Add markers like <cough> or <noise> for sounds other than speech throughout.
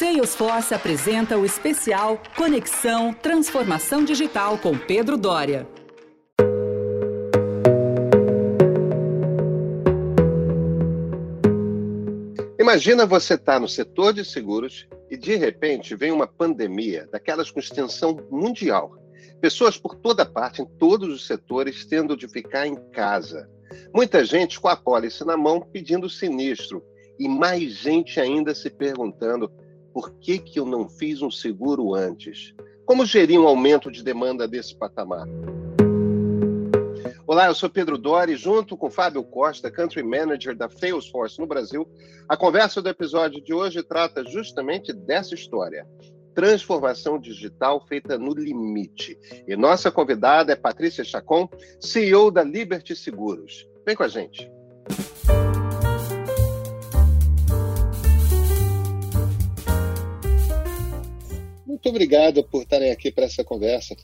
Salesforce apresenta o especial Conexão Transformação Digital com Pedro Dória. Imagina você estar tá no setor de seguros e de repente vem uma pandemia, daquelas com extensão mundial. Pessoas por toda parte, em todos os setores, tendo de ficar em casa. Muita gente com a pólice na mão pedindo sinistro. E mais gente ainda se perguntando por que, que eu não fiz um seguro antes? Como gerir um aumento de demanda desse patamar? Olá, eu sou Pedro Dori, junto com Fábio Costa, Country Manager da Salesforce no Brasil. A conversa do episódio de hoje trata justamente dessa história. Transformação digital feita no limite. E nossa convidada é Patrícia Chacon, CEO da Liberty Seguros. Vem com a gente. Muito obrigado por estarem aqui para essa conversa.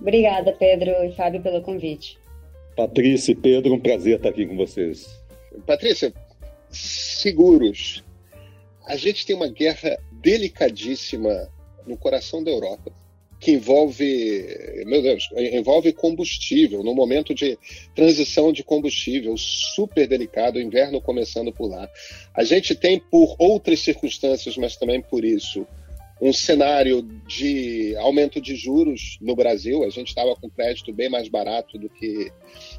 Obrigada, Pedro e Fábio, pelo convite. Patrícia e Pedro, um prazer estar aqui com vocês. Patrícia, seguros. A gente tem uma guerra delicadíssima no coração da Europa, que envolve, meu Deus, envolve combustível, no momento de transição de combustível, super delicado, o inverno começando por lá. A gente tem, por outras circunstâncias, mas também por isso, um cenário de aumento de juros no Brasil. A gente estava com crédito bem mais barato do que,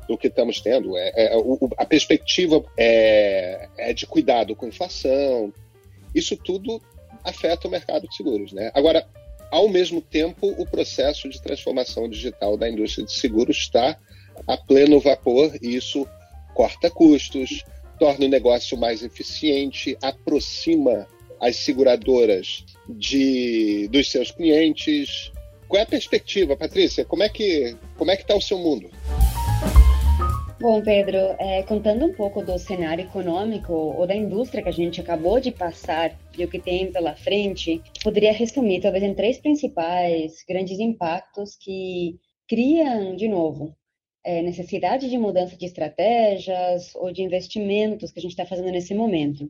do que estamos tendo. É, é o, a perspectiva é, é, de cuidado com inflação. Isso tudo afeta o mercado de seguros. Né? Agora, ao mesmo tempo, o processo de transformação digital da indústria de seguros está a pleno vapor e isso corta custos, torna o negócio mais eficiente, aproxima as seguradoras de, dos seus clientes. Qual é a perspectiva, Patrícia? Como é que como é que está o seu mundo? Bom, Pedro, é, contando um pouco do cenário econômico ou da indústria que a gente acabou de passar e o que tem pela frente, poderia resumir talvez em três principais grandes impactos que criam, de novo, é, necessidade de mudança de estratégias ou de investimentos que a gente está fazendo nesse momento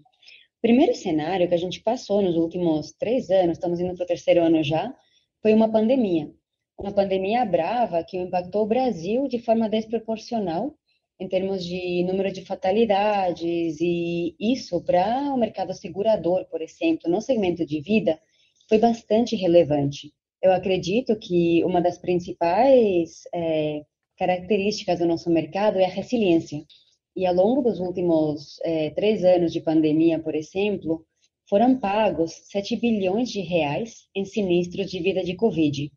primeiro cenário que a gente passou nos últimos três anos, estamos indo para o terceiro ano já, foi uma pandemia. Uma pandemia brava que impactou o Brasil de forma desproporcional em termos de número de fatalidades, e isso para o mercado segurador, por exemplo, no segmento de vida, foi bastante relevante. Eu acredito que uma das principais é, características do nosso mercado é a resiliência. E ao longo dos últimos é, três anos de pandemia, por exemplo, foram pagos 7 bilhões de reais em sinistros de vida de Covid.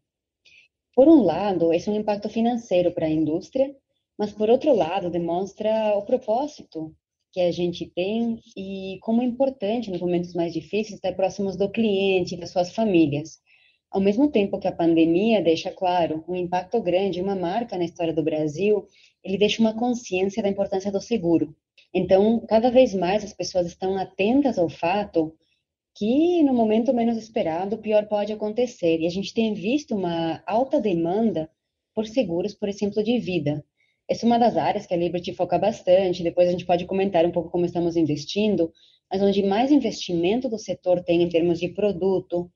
Por um lado, esse é um impacto financeiro para a indústria, mas por outro lado, demonstra o propósito que a gente tem e como é importante nos momentos mais difíceis estar próximos do cliente e das suas famílias. Ao mesmo tempo que a pandemia deixa claro um impacto grande, uma marca na história do Brasil, ele deixa uma consciência da importância do seguro. Então, cada vez mais as pessoas estão atentas ao fato que no momento menos esperado, o pior pode acontecer. E a gente tem visto uma alta demanda por seguros, por exemplo, de vida. Essa é uma das áreas que a Liberty foca bastante, depois a gente pode comentar um pouco como estamos investindo, mas onde mais investimento do setor tem em termos de produto,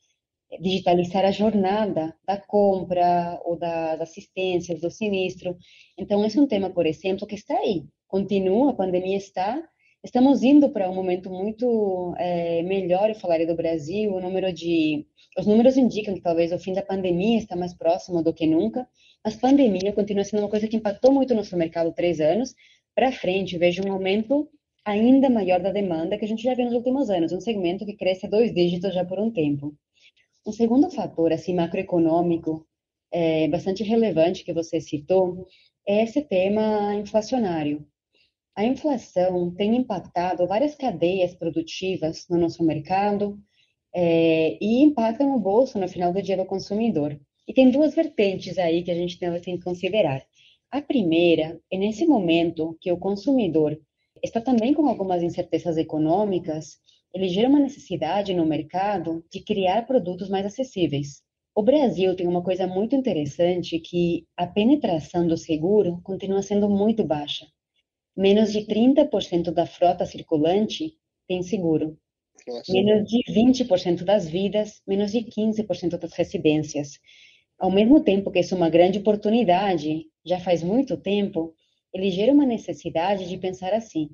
digitalizar a jornada da compra ou da, da assistência, do sinistro. Então, esse é um tema, por exemplo, que está aí. Continua, a pandemia está. Estamos indo para um momento muito é, melhor, eu falaria, do Brasil. O número de. Os números indicam que talvez o fim da pandemia está mais próximo do que nunca, mas pandemia continua sendo uma coisa que impactou muito o nosso mercado três anos. Para frente, vejo um aumento ainda maior da demanda que a gente já viu nos últimos anos, um segmento que cresce a dois dígitos já por um tempo. Um segundo fator assim macroeconômico é, bastante relevante que você citou é esse tema inflacionário. A inflação tem impactado várias cadeias produtivas no nosso mercado é, e impacta no bolso no final do dia do consumidor. E tem duas vertentes aí que a gente tem que considerar. A primeira é nesse momento que o consumidor está também com algumas incertezas econômicas, ele gera uma necessidade no mercado de criar produtos mais acessíveis. O Brasil tem uma coisa muito interessante que a penetração do seguro continua sendo muito baixa. Menos de 30% da frota circulante tem seguro. Nossa. menos de 20% das vidas, menos de 15% das residências. Ao mesmo tempo que isso é uma grande oportunidade, já faz muito tempo, ele gera uma necessidade de pensar assim: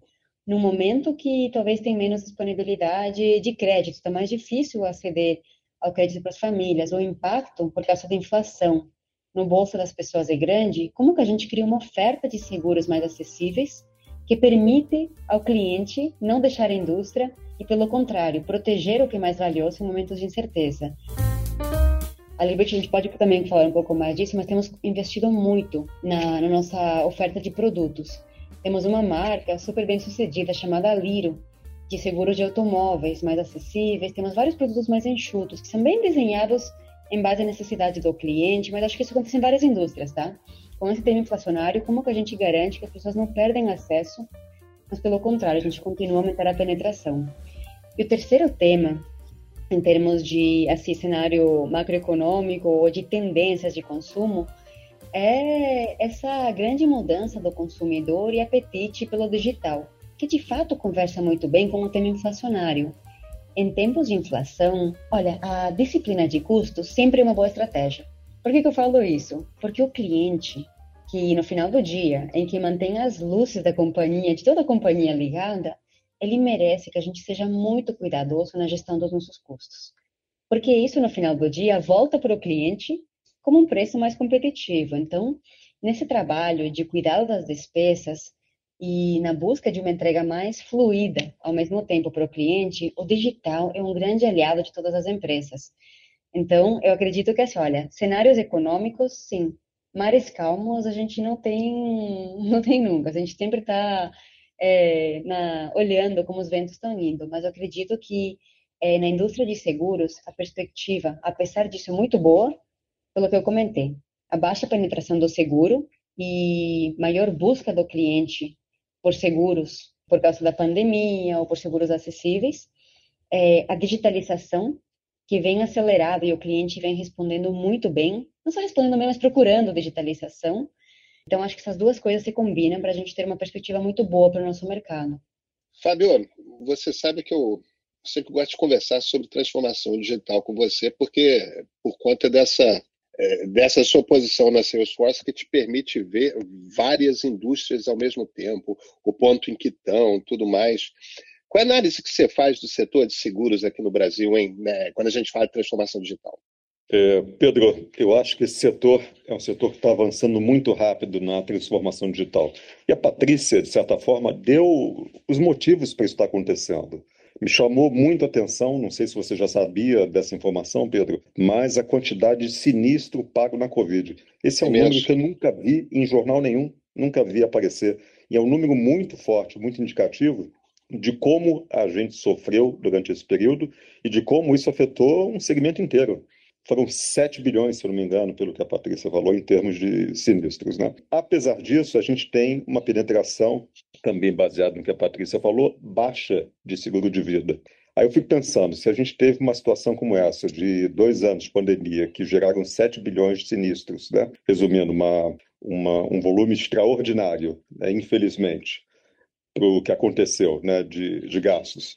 no momento que talvez tem menos disponibilidade de crédito, está mais difícil aceder ao crédito para as famílias, o impacto por causa da inflação no bolso das pessoas é grande, como que a gente cria uma oferta de seguros mais acessíveis que permite ao cliente não deixar a indústria e, pelo contrário, proteger o que é mais valioso em momentos de incerteza? A Liberty, a gente pode também falar um pouco mais disso, mas temos investido muito na, na nossa oferta de produtos. Temos uma marca super bem sucedida chamada Liro, de seguros de automóveis mais acessíveis. Temos vários produtos mais enxutos, que são bem desenhados em base à necessidade do cliente, mas acho que isso acontece em várias indústrias, tá? Com esse tema inflacionário, como que a gente garante que as pessoas não perdem acesso, mas pelo contrário, a gente continua a aumentar a penetração. E o terceiro tema em termos de assim, cenário macroeconômico ou de tendências de consumo, é essa grande mudança do consumidor e apetite pelo digital, que de fato conversa muito bem com o tema inflacionário. Em tempos de inflação, olha, a disciplina de custos sempre é uma boa estratégia. Por que, que eu falo isso? Porque o cliente, que no final do dia, em que mantém as luzes da companhia, de toda a companhia ligada, ele merece que a gente seja muito cuidadoso na gestão dos nossos custos. Porque isso, no final do dia, volta para o cliente como um preço mais competitivo. Então, nesse trabalho de cuidado das despesas e na busca de uma entrega mais fluida ao mesmo tempo para o cliente, o digital é um grande aliado de todas as empresas. Então, eu acredito que, assim, olha, cenários econômicos, sim, mares calmos a gente não tem, <laughs> não tem nunca. A gente sempre está é, olhando como os ventos estão indo, mas eu acredito que é, na indústria de seguros a perspectiva, apesar disso, é muito boa, pelo que eu comentei. A baixa penetração do seguro e maior busca do cliente por seguros por causa da pandemia ou por seguros acessíveis, é, a digitalização que vem acelerada e o cliente vem respondendo muito bem, não só respondendo bem, mas procurando digitalização, então, acho que essas duas coisas se combinam para a gente ter uma perspectiva muito boa para o nosso mercado. Fábio, você sabe que eu sempre gosto de conversar sobre transformação digital com você, porque por conta dessa, dessa sua posição na Salesforce que te permite ver várias indústrias ao mesmo tempo, o ponto em que estão, tudo mais. Qual é a análise que você faz do setor de seguros aqui no Brasil, hein, né, quando a gente fala de transformação digital? É, Pedro, eu acho que esse setor é um setor que está avançando muito rápido na transformação digital. E a Patrícia, de certa forma, deu os motivos para isso estar acontecendo. Me chamou muito a atenção, não sei se você já sabia dessa informação, Pedro, mas a quantidade de sinistro pago na Covid. Esse é, é um número que eu nunca vi em jornal nenhum, nunca vi aparecer. E é um número muito forte, muito indicativo de como a gente sofreu durante esse período e de como isso afetou um segmento inteiro foram 7 bilhões, se eu não me engano, pelo que a Patrícia falou, em termos de sinistros. Né? Apesar disso, a gente tem uma penetração, também baseada no que a Patrícia falou, baixa de seguro de vida. Aí eu fico pensando, se a gente teve uma situação como essa, de dois anos de pandemia, que geraram 7 bilhões de sinistros, né? resumindo, uma, uma, um volume extraordinário, né? infelizmente, para o que aconteceu né? de, de gastos.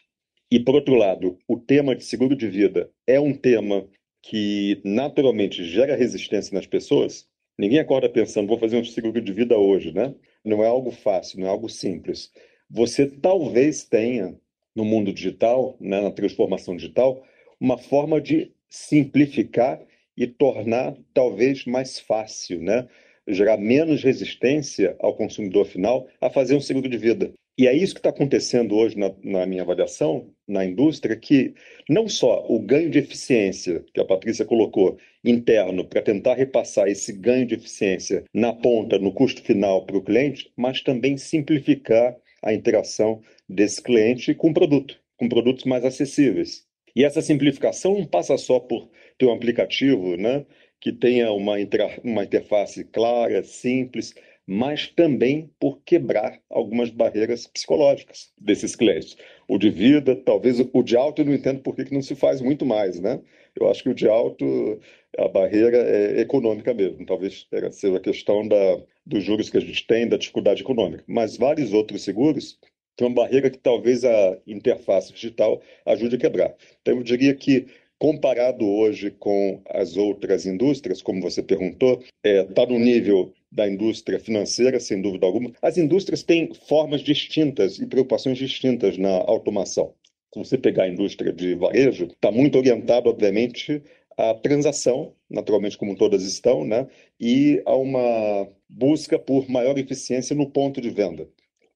E, por outro lado, o tema de seguro de vida é um tema que naturalmente gera resistência nas pessoas, ninguém acorda pensando, vou fazer um seguro de vida hoje, né? Não é algo fácil, não é algo simples. Você talvez tenha, no mundo digital, né, na transformação digital, uma forma de simplificar e tornar talvez mais fácil, né? Gerar menos resistência ao consumidor final a fazer um seguro de vida. E é isso que está acontecendo hoje na, na, minha avaliação na indústria, que não só o ganho de eficiência que a Patrícia colocou interno para tentar repassar esse ganho de eficiência na ponta, no custo final para o cliente, mas também simplificar a interação desse cliente com o produto, com produtos mais acessíveis. E essa simplificação não passa só por ter um aplicativo né, que tenha uma, uma interface clara, simples, mas também por quebrar algumas barreiras psicológicas desses clientes. O de vida, talvez o de alto eu não entendo por que, que não se faz muito mais, né? Eu acho que o de alto, a barreira é econômica mesmo, talvez seja a questão da, dos juros que a gente tem, da dificuldade econômica. Mas vários outros seguros Tem uma barreira que talvez a interface digital ajude a quebrar. Então, eu diria que comparado hoje com as outras indústrias, como você perguntou, está é, tá no nível da indústria financeira, sem dúvida alguma. As indústrias têm formas distintas e preocupações distintas na automação. Se você pegar a indústria de varejo, está muito orientado, obviamente, à transação, naturalmente, como todas estão, né? e a uma busca por maior eficiência no ponto de venda.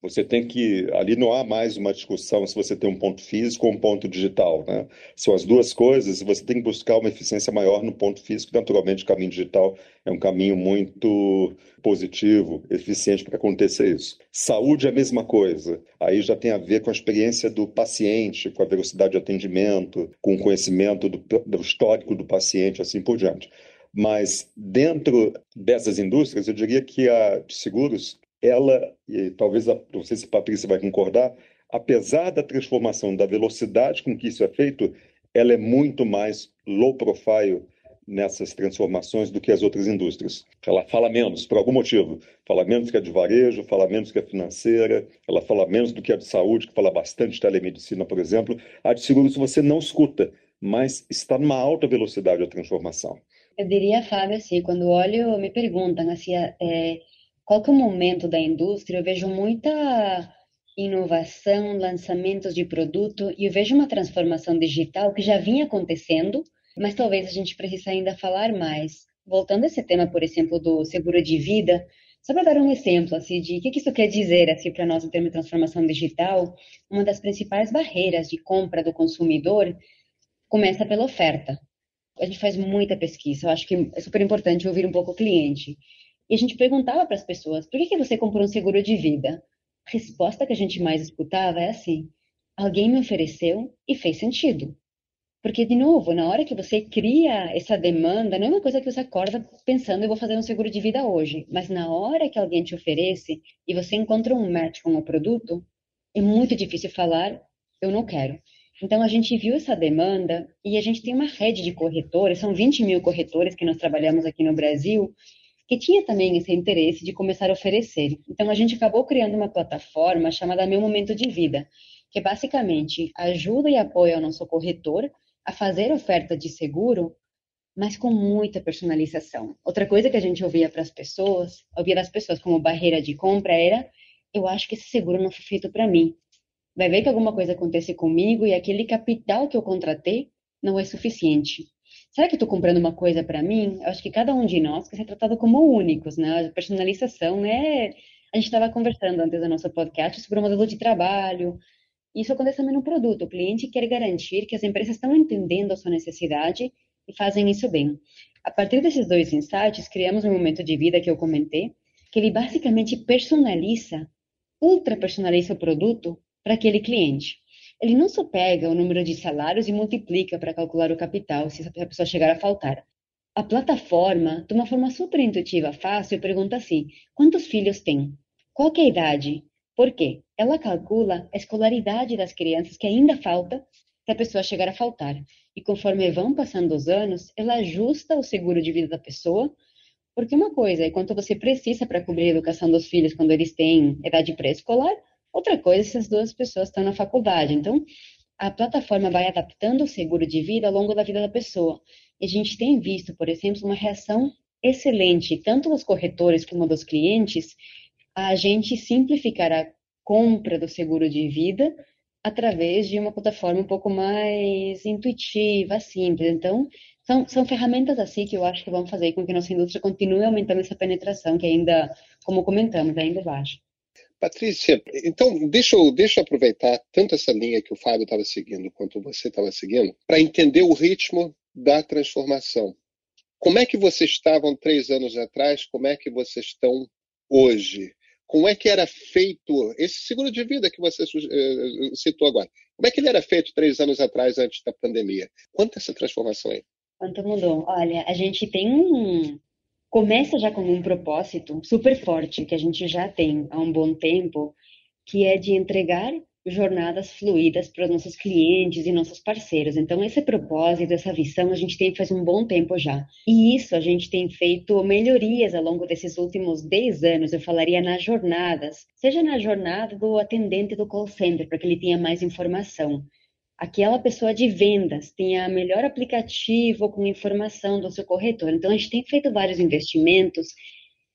Você tem que. Ali não há mais uma discussão se você tem um ponto físico ou um ponto digital. Né? São as duas coisas, você tem que buscar uma eficiência maior no ponto físico. Naturalmente, o caminho digital é um caminho muito positivo, eficiente para acontecer isso. Saúde é a mesma coisa. Aí já tem a ver com a experiência do paciente, com a velocidade de atendimento, com o conhecimento do, do histórico do paciente, assim por diante. Mas dentro dessas indústrias, eu diria que a de seguros ela, e talvez, não sei se a Patrícia vai concordar, apesar da transformação, da velocidade com que isso é feito, ela é muito mais low profile nessas transformações do que as outras indústrias. Ela fala menos, por algum motivo. Fala menos que a de varejo, fala menos que a financeira, ela fala menos do que a de saúde, que fala bastante de telemedicina, por exemplo. A de seguros você não escuta, mas está numa alta velocidade a transformação. Eu diria, Fábio, assim, quando olho, me perguntam assim, é, qual que o momento da indústria, eu vejo muita inovação, lançamentos de produto, e eu vejo uma transformação digital que já vinha acontecendo, mas talvez a gente precise ainda falar mais. Voltando a esse tema, por exemplo, do seguro de vida, só para dar um exemplo assim, de o que isso quer dizer assim, para nós em termos de transformação digital, uma das principais barreiras de compra do consumidor começa pela oferta. A gente faz muita pesquisa, eu acho que é super importante ouvir um pouco o cliente. E a gente perguntava para as pessoas: por que, que você comprou um seguro de vida? A resposta que a gente mais escutava é assim: alguém me ofereceu e fez sentido. Porque, de novo, na hora que você cria essa demanda, não é uma coisa que você acorda pensando, eu vou fazer um seguro de vida hoje. Mas na hora que alguém te oferece e você encontra um match com o produto, é muito difícil falar, eu não quero. Então, a gente viu essa demanda e a gente tem uma rede de corretores, são 20 mil corretores que nós trabalhamos aqui no Brasil, que tinha também esse interesse de começar a oferecer. Então, a gente acabou criando uma plataforma chamada Meu Momento de Vida, que basicamente ajuda e apoia o nosso corretor a fazer oferta de seguro, mas com muita personalização. Outra coisa que a gente ouvia para as pessoas, ouvia das pessoas como barreira de compra era: eu acho que esse seguro não foi feito para mim. Vai ver que alguma coisa acontece comigo e aquele capital que eu contratei não é suficiente será que estou comprando uma coisa para mim? Eu acho que cada um de nós quer ser tratado como únicos, né? A personalização é. A gente estava conversando antes do nosso podcast sobre o modelo de trabalho. Isso acontece também no produto. O cliente quer garantir que as empresas estão entendendo a sua necessidade e fazem isso bem. A partir desses dois insights, criamos um momento de vida que eu comentei, que ele basicamente personaliza, ultra personaliza o produto para aquele cliente ele não só pega o número de salários e multiplica para calcular o capital se a pessoa chegar a faltar. A plataforma, de uma forma super intuitiva, fácil, pergunta assim: quantos filhos tem? Qual é a idade? Por quê? Ela calcula a escolaridade das crianças que ainda falta se a pessoa chegar a faltar. E conforme vão passando os anos, ela ajusta o seguro de vida da pessoa, porque uma coisa é quanto você precisa para cobrir a educação dos filhos quando eles têm idade pré-escolar, Outra coisa, se as duas pessoas estão na faculdade. Então, a plataforma vai adaptando o seguro de vida ao longo da vida da pessoa. E a gente tem visto, por exemplo, uma reação excelente, tanto dos corretores como dos clientes, a gente simplificar a compra do seguro de vida através de uma plataforma um pouco mais intuitiva, simples. Então, são, são ferramentas assim que eu acho que vão fazer com que nossa indústria continue aumentando essa penetração, que ainda, como comentamos, ainda é baixa. Patrícia, então deixa eu, deixa eu aproveitar tanto essa linha que o Fábio estava seguindo quanto você estava seguindo para entender o ritmo da transformação. Como é que vocês estavam três anos atrás? Como é que vocês estão hoje? Como é que era feito esse seguro de vida que você uh, citou agora? Como é que ele era feito três anos atrás, antes da pandemia? Quanto essa transformação aí? Quanto mudou? Olha, a gente tem um, começa já com um propósito super forte que a gente já tem há um bom tempo, que é de entregar jornadas fluídas para os nossos clientes e nossos parceiros. Então, esse propósito, essa visão, a gente tem faz um bom tempo já. E isso a gente tem feito melhorias ao longo desses últimos 10 anos, eu falaria nas jornadas, seja na jornada do atendente do call center, para que ele tenha mais informação. Aquela pessoa de vendas tenha melhor aplicativo com informação do seu corretor. Então, a gente tem feito vários investimentos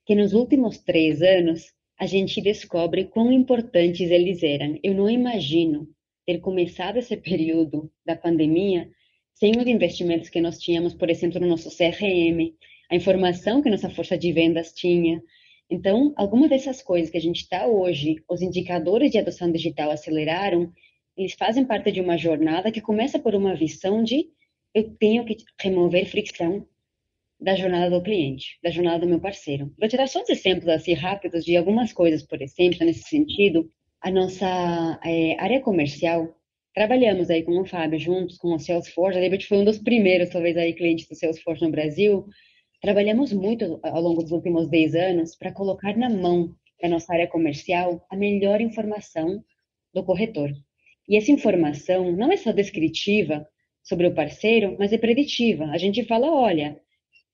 que nos últimos três anos a gente descobre quão importantes eles eram. Eu não imagino ter começado esse período da pandemia sem os investimentos que nós tínhamos, por exemplo, no nosso CRM, a informação que nossa força de vendas tinha. Então, algumas dessas coisas que a gente está hoje, os indicadores de adoção digital aceleraram, eles fazem parte de uma jornada que começa por uma visão de eu tenho que remover fricção da jornada do cliente, da jornada do meu parceiro. Vou te dar só uns exemplos assim rápidos de algumas coisas, por exemplo, nesse sentido. A nossa é, área comercial, trabalhamos aí com o Fábio juntos com o Salesforce. A Liberty foi um dos primeiros, talvez, aí clientes do Salesforce no Brasil. Trabalhamos muito ao longo dos últimos 10 anos para colocar na mão da nossa área comercial a melhor informação do corretor. E essa informação não é só descritiva sobre o parceiro, mas é preditiva. A gente fala, olha,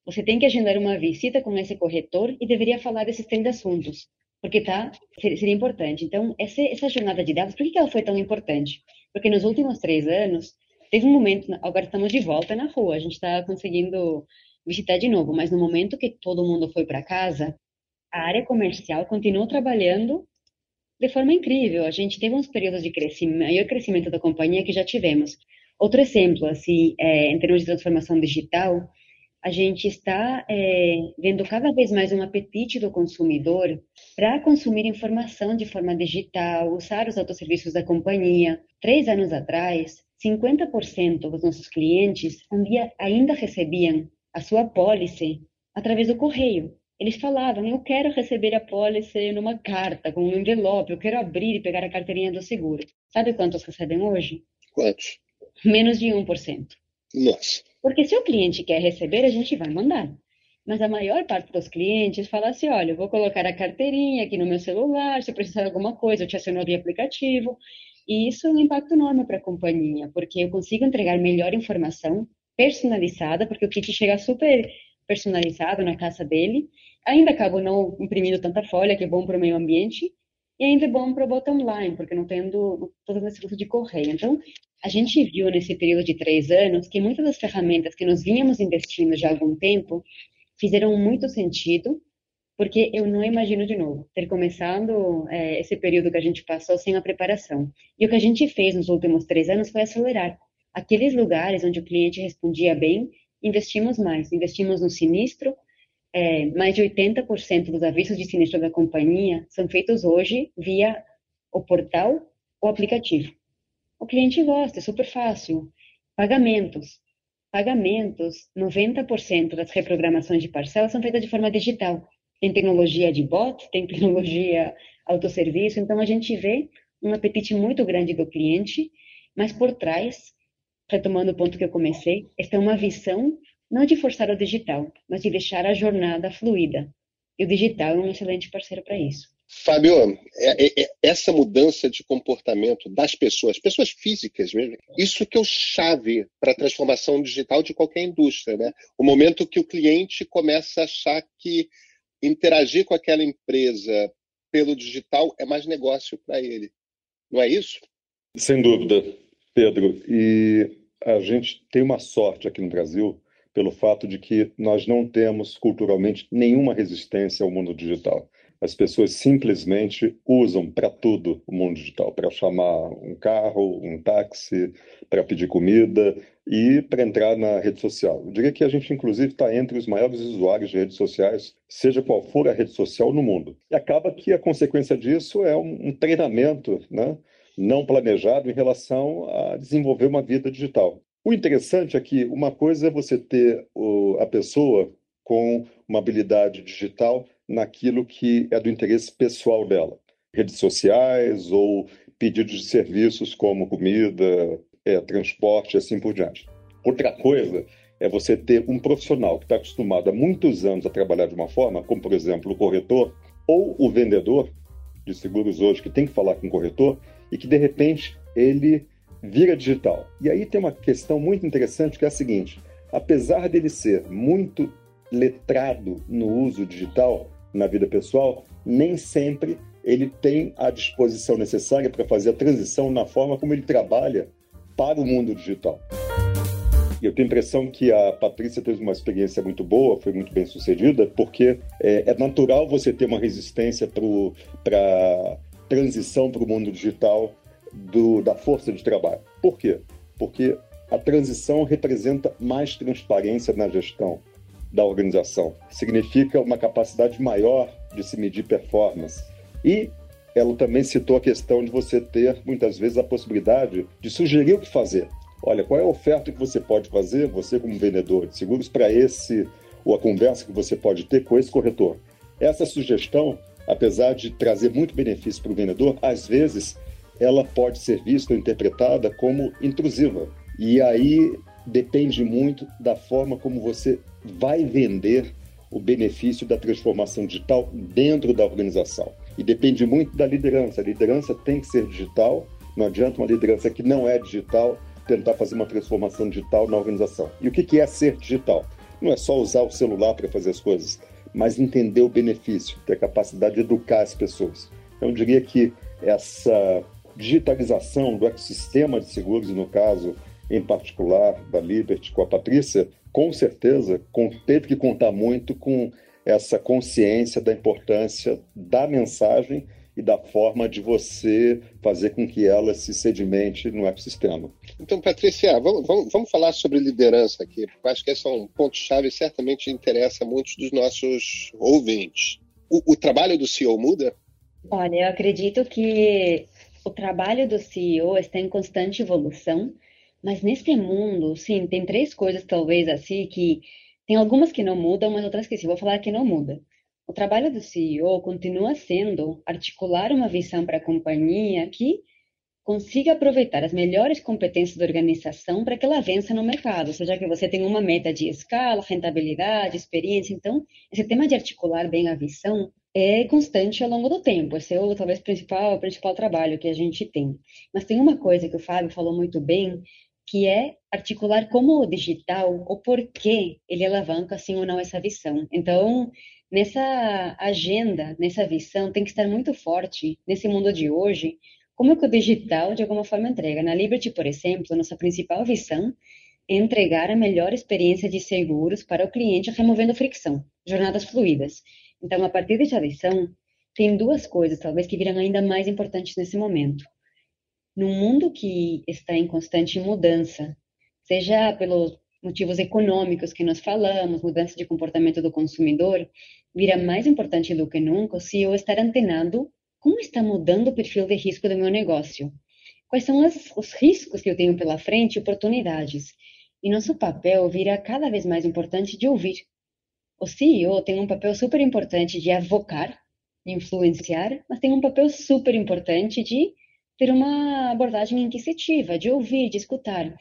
você tem que agendar uma visita com esse corretor e deveria falar desses três assuntos, porque tá, seria importante. Então, essa, essa jornada de dados, por que ela foi tão importante? Porque nos últimos três anos, teve um momento, agora estamos de volta na rua, a gente está conseguindo visitar de novo, mas no momento que todo mundo foi para casa, a área comercial continuou trabalhando de forma incrível. A gente teve uns períodos de crescimento, maior crescimento da companhia que já tivemos. Outro exemplo, assim, é, em termos de transformação digital, a gente está é, vendo cada vez mais um apetite do consumidor para consumir informação de forma digital, usar os autosserviços da companhia. Três anos atrás, 50% dos nossos clientes ainda recebiam a sua pólice através do correio. Eles falavam, eu quero receber a pólice numa carta, com um envelope, eu quero abrir e pegar a carteirinha do seguro. Sabe quantos recebem hoje? Quantos? Menos de 1%. Nossa. Porque se o cliente quer receber, a gente vai mandar. Mas a maior parte dos clientes fala assim: olha, eu vou colocar a carteirinha aqui no meu celular, se precisar de alguma coisa, eu te aciono via aplicativo. E isso é um impacto enorme para a companhia, porque eu consigo entregar melhor informação personalizada, porque o kit chega super personalizado na casa dele. Ainda acabo não imprimindo tanta folha, que é bom para o meio ambiente, e ainda é bom para o bottom line, porque não tendo todo esse uso de correio. Então, a gente viu nesse período de três anos que muitas das ferramentas que nós vínhamos investindo já há algum tempo fizeram muito sentido, porque eu não imagino de novo ter começado é, esse período que a gente passou sem a preparação. E o que a gente fez nos últimos três anos foi acelerar. Aqueles lugares onde o cliente respondia bem, investimos mais. Investimos no sinistro, é, mais de 80% dos avisos de sinistro da companhia são feitos hoje via o portal ou aplicativo. O cliente gosta, é super fácil. Pagamentos. Pagamentos, 90% das reprogramações de parcelas são feitas de forma digital. Tem tecnologia de bot, tem tecnologia autosserviço, então a gente vê um apetite muito grande do cliente, mas por trás, retomando o ponto que eu comecei, está uma visão não de forçar o digital, mas de deixar a jornada fluida. E o digital é um excelente parceiro para isso. Fábio, é, é, é, essa mudança de comportamento das pessoas, pessoas físicas mesmo, isso que é o chave para a transformação digital de qualquer indústria. Né? O momento que o cliente começa a achar que interagir com aquela empresa pelo digital é mais negócio para ele. Não é isso? Sem dúvida, Pedro. E a gente tem uma sorte aqui no Brasil pelo fato de que nós não temos culturalmente nenhuma resistência ao mundo digital. As pessoas simplesmente usam para tudo o mundo digital, para chamar um carro, um táxi, para pedir comida e para entrar na rede social. Eu diria que a gente, inclusive, está entre os maiores usuários de redes sociais, seja qual for a rede social no mundo. E acaba que a consequência disso é um, um treinamento né, não planejado em relação a desenvolver uma vida digital. O interessante é que uma coisa é você ter o, a pessoa com uma habilidade digital naquilo que é do interesse pessoal dela. Redes sociais ou pedidos de serviços como comida, é, transporte e assim por diante. Outra coisa é você ter um profissional que está acostumado há muitos anos a trabalhar de uma forma, como por exemplo o corretor ou o vendedor, de seguros hoje que tem que falar com o corretor e que de repente ele vira digital. E aí tem uma questão muito interessante que é a seguinte: apesar dele ser muito letrado no uso digital na vida pessoal, nem sempre ele tem a disposição necessária para fazer a transição na forma como ele trabalha para o mundo digital. Eu tenho a impressão que a Patrícia teve uma experiência muito boa, foi muito bem sucedida, porque é, é natural você ter uma resistência para transição para o mundo digital do, da força de trabalho. Por quê? Porque a transição representa mais transparência na gestão da organização. Significa uma capacidade maior de se medir performance. E ela também citou a questão de você ter, muitas vezes, a possibilidade de sugerir o que fazer. Olha, qual é a oferta que você pode fazer, você como vendedor de seguros, para esse, ou a conversa que você pode ter com esse corretor. Essa sugestão, apesar de trazer muito benefício para o vendedor, às vezes ela pode ser vista ou interpretada como intrusiva. E aí depende muito da forma como você vai vender o benefício da transformação digital dentro da organização. E depende muito da liderança. A liderança tem que ser digital, não adianta uma liderança que não é digital tentar fazer uma transformação digital na organização. E o que é ser digital? Não é só usar o celular para fazer as coisas, mas entender o benefício, ter a capacidade de educar as pessoas. Então, eu diria que essa digitalização do ecossistema de seguros, no caso em particular da Liberty com a Patrícia, com certeza teve que contar muito com essa consciência da importância da mensagem e da forma de você fazer com que ela se sedimente no ecossistema. Então, Patrícia, vamos, vamos, vamos falar sobre liderança aqui, porque acho que esse é um ponto-chave e certamente interessa muitos dos nossos ouvintes. O, o trabalho do CEO muda? Olha, eu acredito que o trabalho do CEO está em constante evolução, mas nesse mundo, sim, tem três coisas talvez assim que tem algumas que não mudam, mas outras que sim. Vou falar que não muda. O trabalho do CEO continua sendo articular uma visão para a companhia que consiga aproveitar as melhores competências da organização para que ela vença no mercado, seja que você tem uma meta de escala, rentabilidade, experiência. Então, esse tema de articular bem a visão é constante ao longo do tempo. Esse é o talvez principal, o principal trabalho que a gente tem. Mas tem uma coisa que o Fábio falou muito bem, que é articular como o digital, o porquê ele alavanca assim ou não essa visão. Então, nessa agenda, nessa visão, tem que estar muito forte nesse mundo de hoje, como é que o digital de alguma forma entrega. Na Liberty, por exemplo, nossa principal visão é entregar a melhor experiência de seguros para o cliente, removendo fricção, jornadas fluídas. Então, a partir dessa visão, tem duas coisas, talvez, que viram ainda mais importantes nesse momento num mundo que está em constante mudança, seja pelos motivos econômicos que nós falamos, mudança de comportamento do consumidor, vira mais importante do que nunca se eu estar antenado como está mudando o perfil de risco do meu negócio. Quais são as, os riscos que eu tenho pela frente e oportunidades? E nosso papel vira cada vez mais importante de ouvir. O CEO tem um papel super importante de avocar, de influenciar, mas tem um papel super importante de ter uma abordagem inquisitiva, de ouvir, de escutar.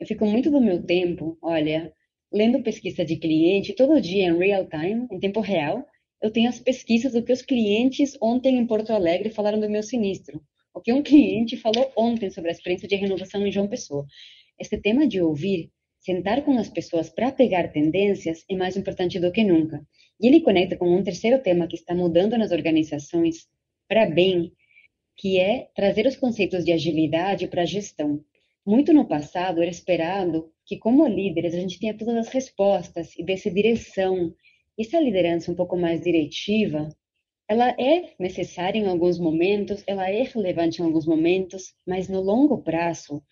Eu fico muito do meu tempo, olha, lendo pesquisa de cliente, todo dia em real time, em tempo real, eu tenho as pesquisas do que os clientes ontem em Porto Alegre falaram do meu sinistro. O que um cliente falou ontem sobre a experiência de renovação em João Pessoa. Esse tema de ouvir, sentar com as pessoas para pegar tendências é mais importante do que nunca. E ele conecta com um terceiro tema que está mudando nas organizações para bem, que é trazer os conceitos de agilidade para a gestão. Muito no passado era esperado que, como líderes, a gente tenha todas as respostas e desse direção. Essa liderança um pouco mais diretiva, ela é necessária em alguns momentos, ela é relevante em alguns momentos, mas no longo prazo,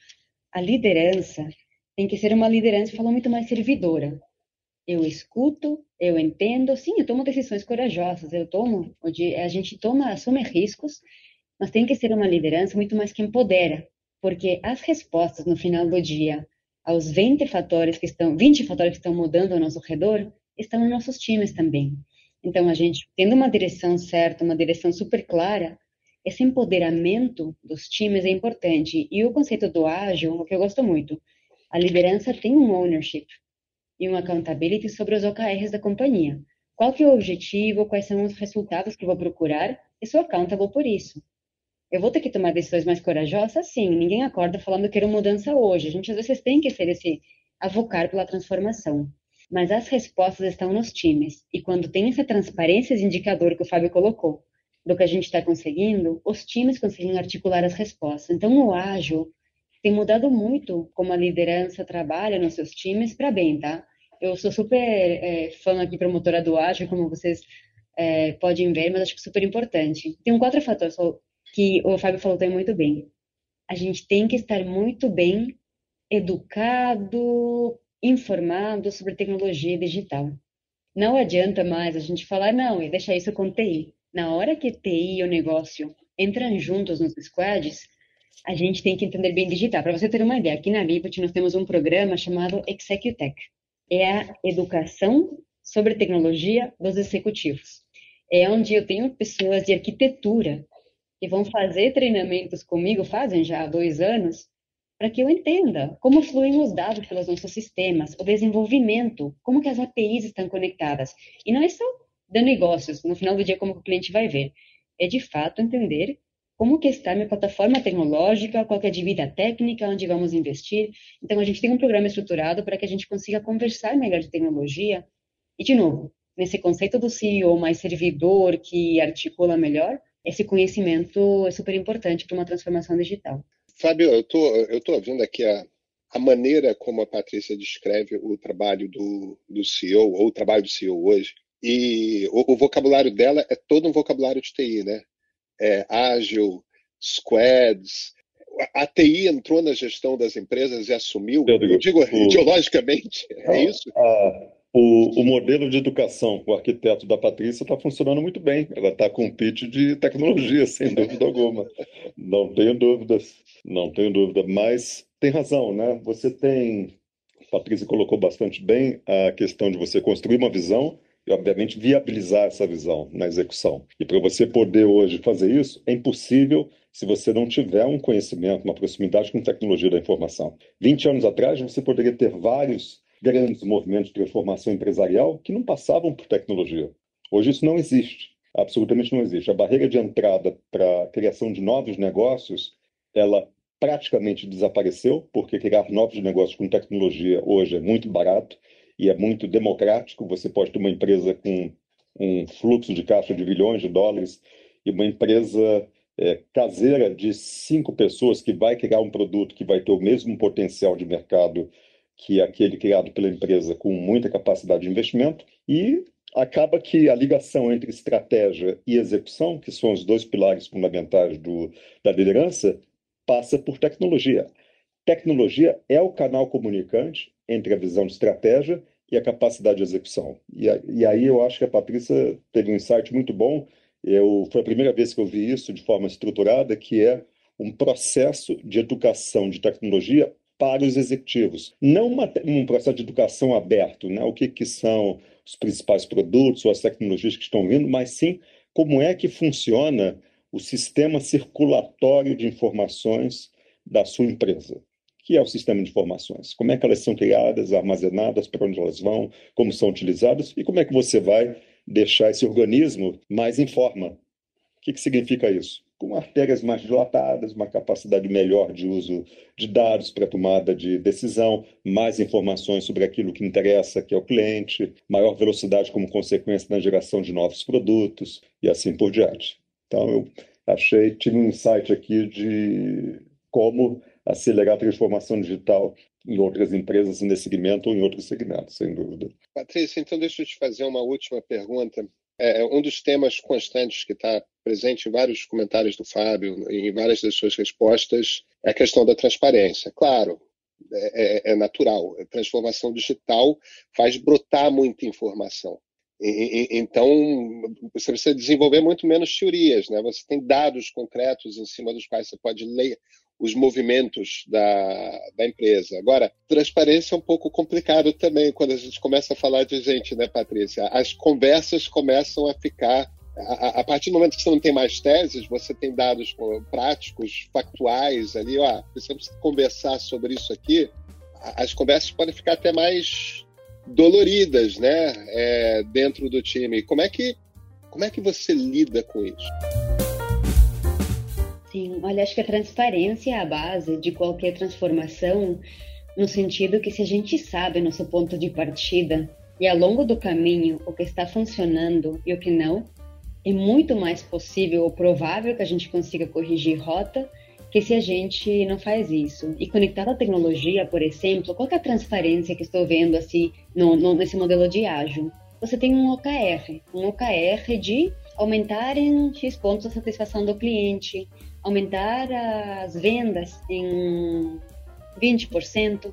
a liderança tem que ser uma liderança, falou muito mais servidora. Eu escuto, eu entendo, sim, eu tomo decisões corajosas, eu tomo, a gente toma, assume riscos, mas tem que ser uma liderança muito mais que empodera, porque as respostas no final do dia aos 20 fatores que estão, 20 fatores que estão mudando ao nosso redor, estão nos nossos times também. Então, a gente tendo uma direção certa, uma direção super clara, esse empoderamento dos times é importante. E o conceito do ágil, o que eu gosto muito, a liderança tem um ownership e um accountability sobre os OKRs da companhia. Qual que é o objetivo, quais são os resultados que eu vou procurar e sou accountable por isso. Eu vou ter que tomar decisões mais corajosas? Sim, ninguém acorda falando que quero mudança hoje. A gente às vezes tem que ser esse avocar pela transformação. Mas as respostas estão nos times. E quando tem essa transparência de indicador que o Fábio colocou, do que a gente está conseguindo, os times conseguem articular as respostas. Então, o ágil tem mudado muito como a liderança trabalha nos seus times para bem, tá? Eu sou super é, fã aqui promotora do ágil, como vocês é, podem ver, mas acho que super importante. Tem um quatro fatores que o Fábio falou também muito bem. A gente tem que estar muito bem educado, informado sobre tecnologia digital. Não adianta mais a gente falar, não, e deixar isso com TI. Na hora que TI e o negócio entram juntos nos squads, a gente tem que entender bem digital. Para você ter uma ideia, aqui na Liberty nós temos um programa chamado Executech. É a educação sobre tecnologia dos executivos. É onde eu tenho pessoas de arquitetura que vão fazer treinamentos comigo, fazem já há dois anos, para que eu entenda como fluem os dados pelos nossos sistemas, o desenvolvimento, como que as APIs estão conectadas. E não é só de negócios, no final do dia como o cliente vai ver. É de fato entender como que está minha plataforma tecnológica, qual é a dívida técnica, onde vamos investir. Então, a gente tem um programa estruturado para que a gente consiga conversar melhor de tecnologia. E, de novo, nesse conceito do CEO mais servidor, que articula melhor, esse conhecimento é super importante para uma transformação digital. Fábio, eu tô, eu tô ouvindo aqui a, a maneira como a Patrícia descreve o trabalho do, do CEO, ou o trabalho do CEO hoje, e o, o vocabulário dela é todo um vocabulário de TI, né? é, ágil, squads. A TI entrou na gestão das empresas e assumiu, eu digo, eu digo o, <laughs> ideologicamente, é isso? A, o, o, modelo de educação com o arquiteto da Patrícia está funcionando muito bem. Ela está com um pitch de tecnologia, sem <laughs> dúvida alguma. Não tenho dúvidas, não tenho dúvida. Mas tem razão, né? Você tem, a Patrícia colocou bastante bem a questão de você construir uma visão e, obviamente, viabilizar essa visão na execução. E para você poder hoje fazer isso, é impossível se você não tiver um conhecimento, uma proximidade com tecnologia da informação. 20 anos atrás, você poderia ter vários grandes movimentos de transformação empresarial que não passavam por tecnologia. Hoje isso não existe, absolutamente não existe. A barreira de entrada para a criação de novos negócios, ela praticamente desapareceu, porque criar novos negócios com tecnologia hoje é muito barato e é muito democrático. Você pode ter uma empresa com um fluxo de caixa de bilhões de dólares e uma empresa é, caseira de cinco pessoas que vai criar um produto que vai ter o mesmo potencial de mercado que aquele criado pela empresa com muita capacidade de investimento e acaba que a ligação entre estratégia e execução, que são os dois pilares fundamentais do, da liderança, passa por tecnologia. Tecnologia é o canal comunicante entre a visão de estratégia e a capacidade de execução. E, e aí eu acho que a Patrícia teve um insight muito bom. Eu, foi a primeira vez que eu vi isso de forma estruturada, que é um processo de educação de tecnologia para os executivos. Não uma, um processo de educação aberto, né? o que, que são os principais produtos ou as tecnologias que estão vindo, mas sim como é que funciona o sistema circulatório de informações da sua empresa que é o sistema de informações. Como é que elas são criadas, armazenadas, para onde elas vão, como são utilizadas e como é que você vai deixar esse organismo mais em forma. O que, que significa isso? Com artérias mais dilatadas, uma capacidade melhor de uso de dados para tomada de decisão, mais informações sobre aquilo que interessa, que é o cliente, maior velocidade como consequência na geração de novos produtos e assim por diante. Então, eu achei, tive um insight aqui de como acelerar a transformação digital em outras empresas nesse segmento ou em outros segmentos, sem dúvida. Patrícia, então deixa eu te fazer uma última pergunta. É, um dos temas constantes que está presente em vários comentários do Fábio, em várias das suas respostas, é a questão da transparência. Claro, é, é, é natural. A transformação digital faz brotar muita informação. Então, você precisa desenvolver muito menos teorias, né? Você tem dados concretos em cima dos quais você pode ler os movimentos da, da empresa. Agora, transparência é um pouco complicado também quando a gente começa a falar de gente, né, Patrícia? As conversas começam a ficar. A, a partir do momento que você não tem mais teses, você tem dados práticos, factuais ali, ó, precisamos conversar sobre isso aqui. As conversas podem ficar até mais doloridas, né, é, dentro do time. Como é que como é que você lida com isso? Sim, olha, acho que a transparência é a base de qualquer transformação, no sentido que se a gente sabe nosso ponto de partida e ao longo do caminho o que está funcionando e o que não, é muito mais possível ou provável que a gente consiga corrigir rota que se a gente não faz isso. E conectado à tecnologia, por exemplo, qual é a transparência que estou vendo assim no, no, nesse modelo de ágil? Você tem um OKR, um OKR de aumentar em X pontos a satisfação do cliente, aumentar as vendas em 20%.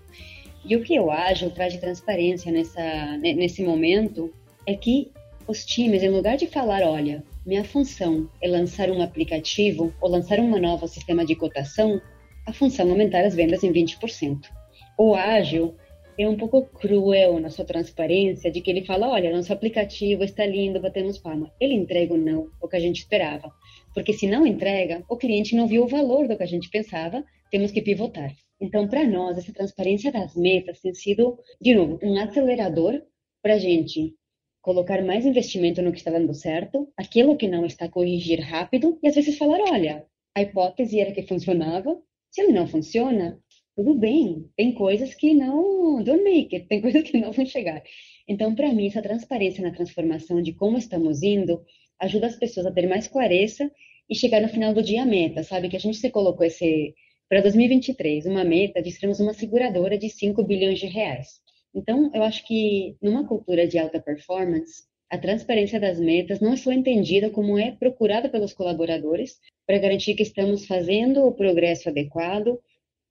E o que eu acho traz de transparência nessa, nesse momento é que os times, em lugar de falar, olha, minha função é lançar um aplicativo ou lançar um novo sistema de cotação, a função é aumentar as vendas em 20%. O ágil é um pouco cruel na sua transparência de que ele fala, olha, nosso aplicativo está lindo, batemos palma. Ele entrega ou não o que a gente esperava. Porque se não entrega, o cliente não viu o valor do que a gente pensava, temos que pivotar. Então, para nós, essa transparência das metas tem sido, de novo, um acelerador para a gente colocar mais investimento no que está dando certo, aquilo que não está corrigir rápido e às vezes falar, olha, a hipótese era que funcionava, se ele não funciona, tudo bem, tem coisas que não don't make it, tem <laughs> coisas que não vão chegar. Então, para mim, essa transparência na transformação de como estamos indo ajuda as pessoas a ter mais clareza e chegar no final do dia a meta, sabe? Que a gente se colocou esse para 2023 uma meta de sermos uma seguradora de 5 bilhões de reais. Então, eu acho que numa cultura de alta performance, a transparência das metas não é só entendida como é procurada pelos colaboradores para garantir que estamos fazendo o progresso adequado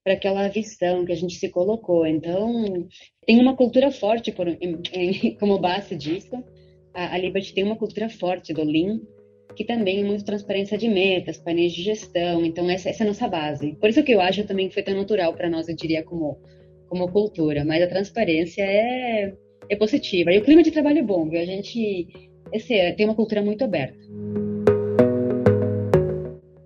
para aquela visão que a gente se colocou. Então, tem uma cultura forte por, em, em, como base disso. A, a Liberty tem uma cultura forte do Lean, que também é muito transparência de metas, painéis de gestão. Então, essa, essa é a nossa base. Por isso que eu acho também que foi tão natural para nós, eu diria, como, como cultura. Mas a transparência é, é positiva. E o clima de trabalho é bom, viu? A gente esse, tem uma cultura muito aberta.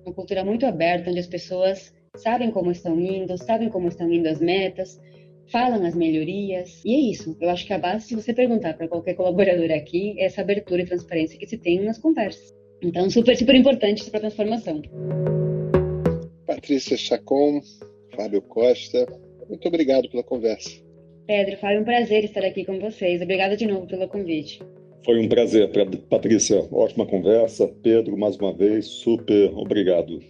Uma cultura muito aberta, onde as pessoas sabem como estão indo, sabem como estão indo as metas, falam as melhorias. E é isso. Eu acho que a base, se você perguntar para qualquer colaborador aqui, é essa abertura e transparência que se tem nas conversas. Então, super, super importante para a transformação. Patrícia Chacon, Fábio Costa, muito obrigado pela conversa. Pedro, foi um prazer estar aqui com vocês. Obrigada de novo pelo convite. Foi um prazer, Patrícia. Ótima conversa. Pedro, mais uma vez, super obrigado.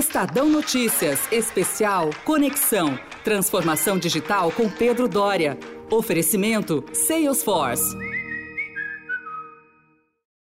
Estadão Notícias, especial Conexão. Transformação digital com Pedro Dória. Oferecimento Salesforce.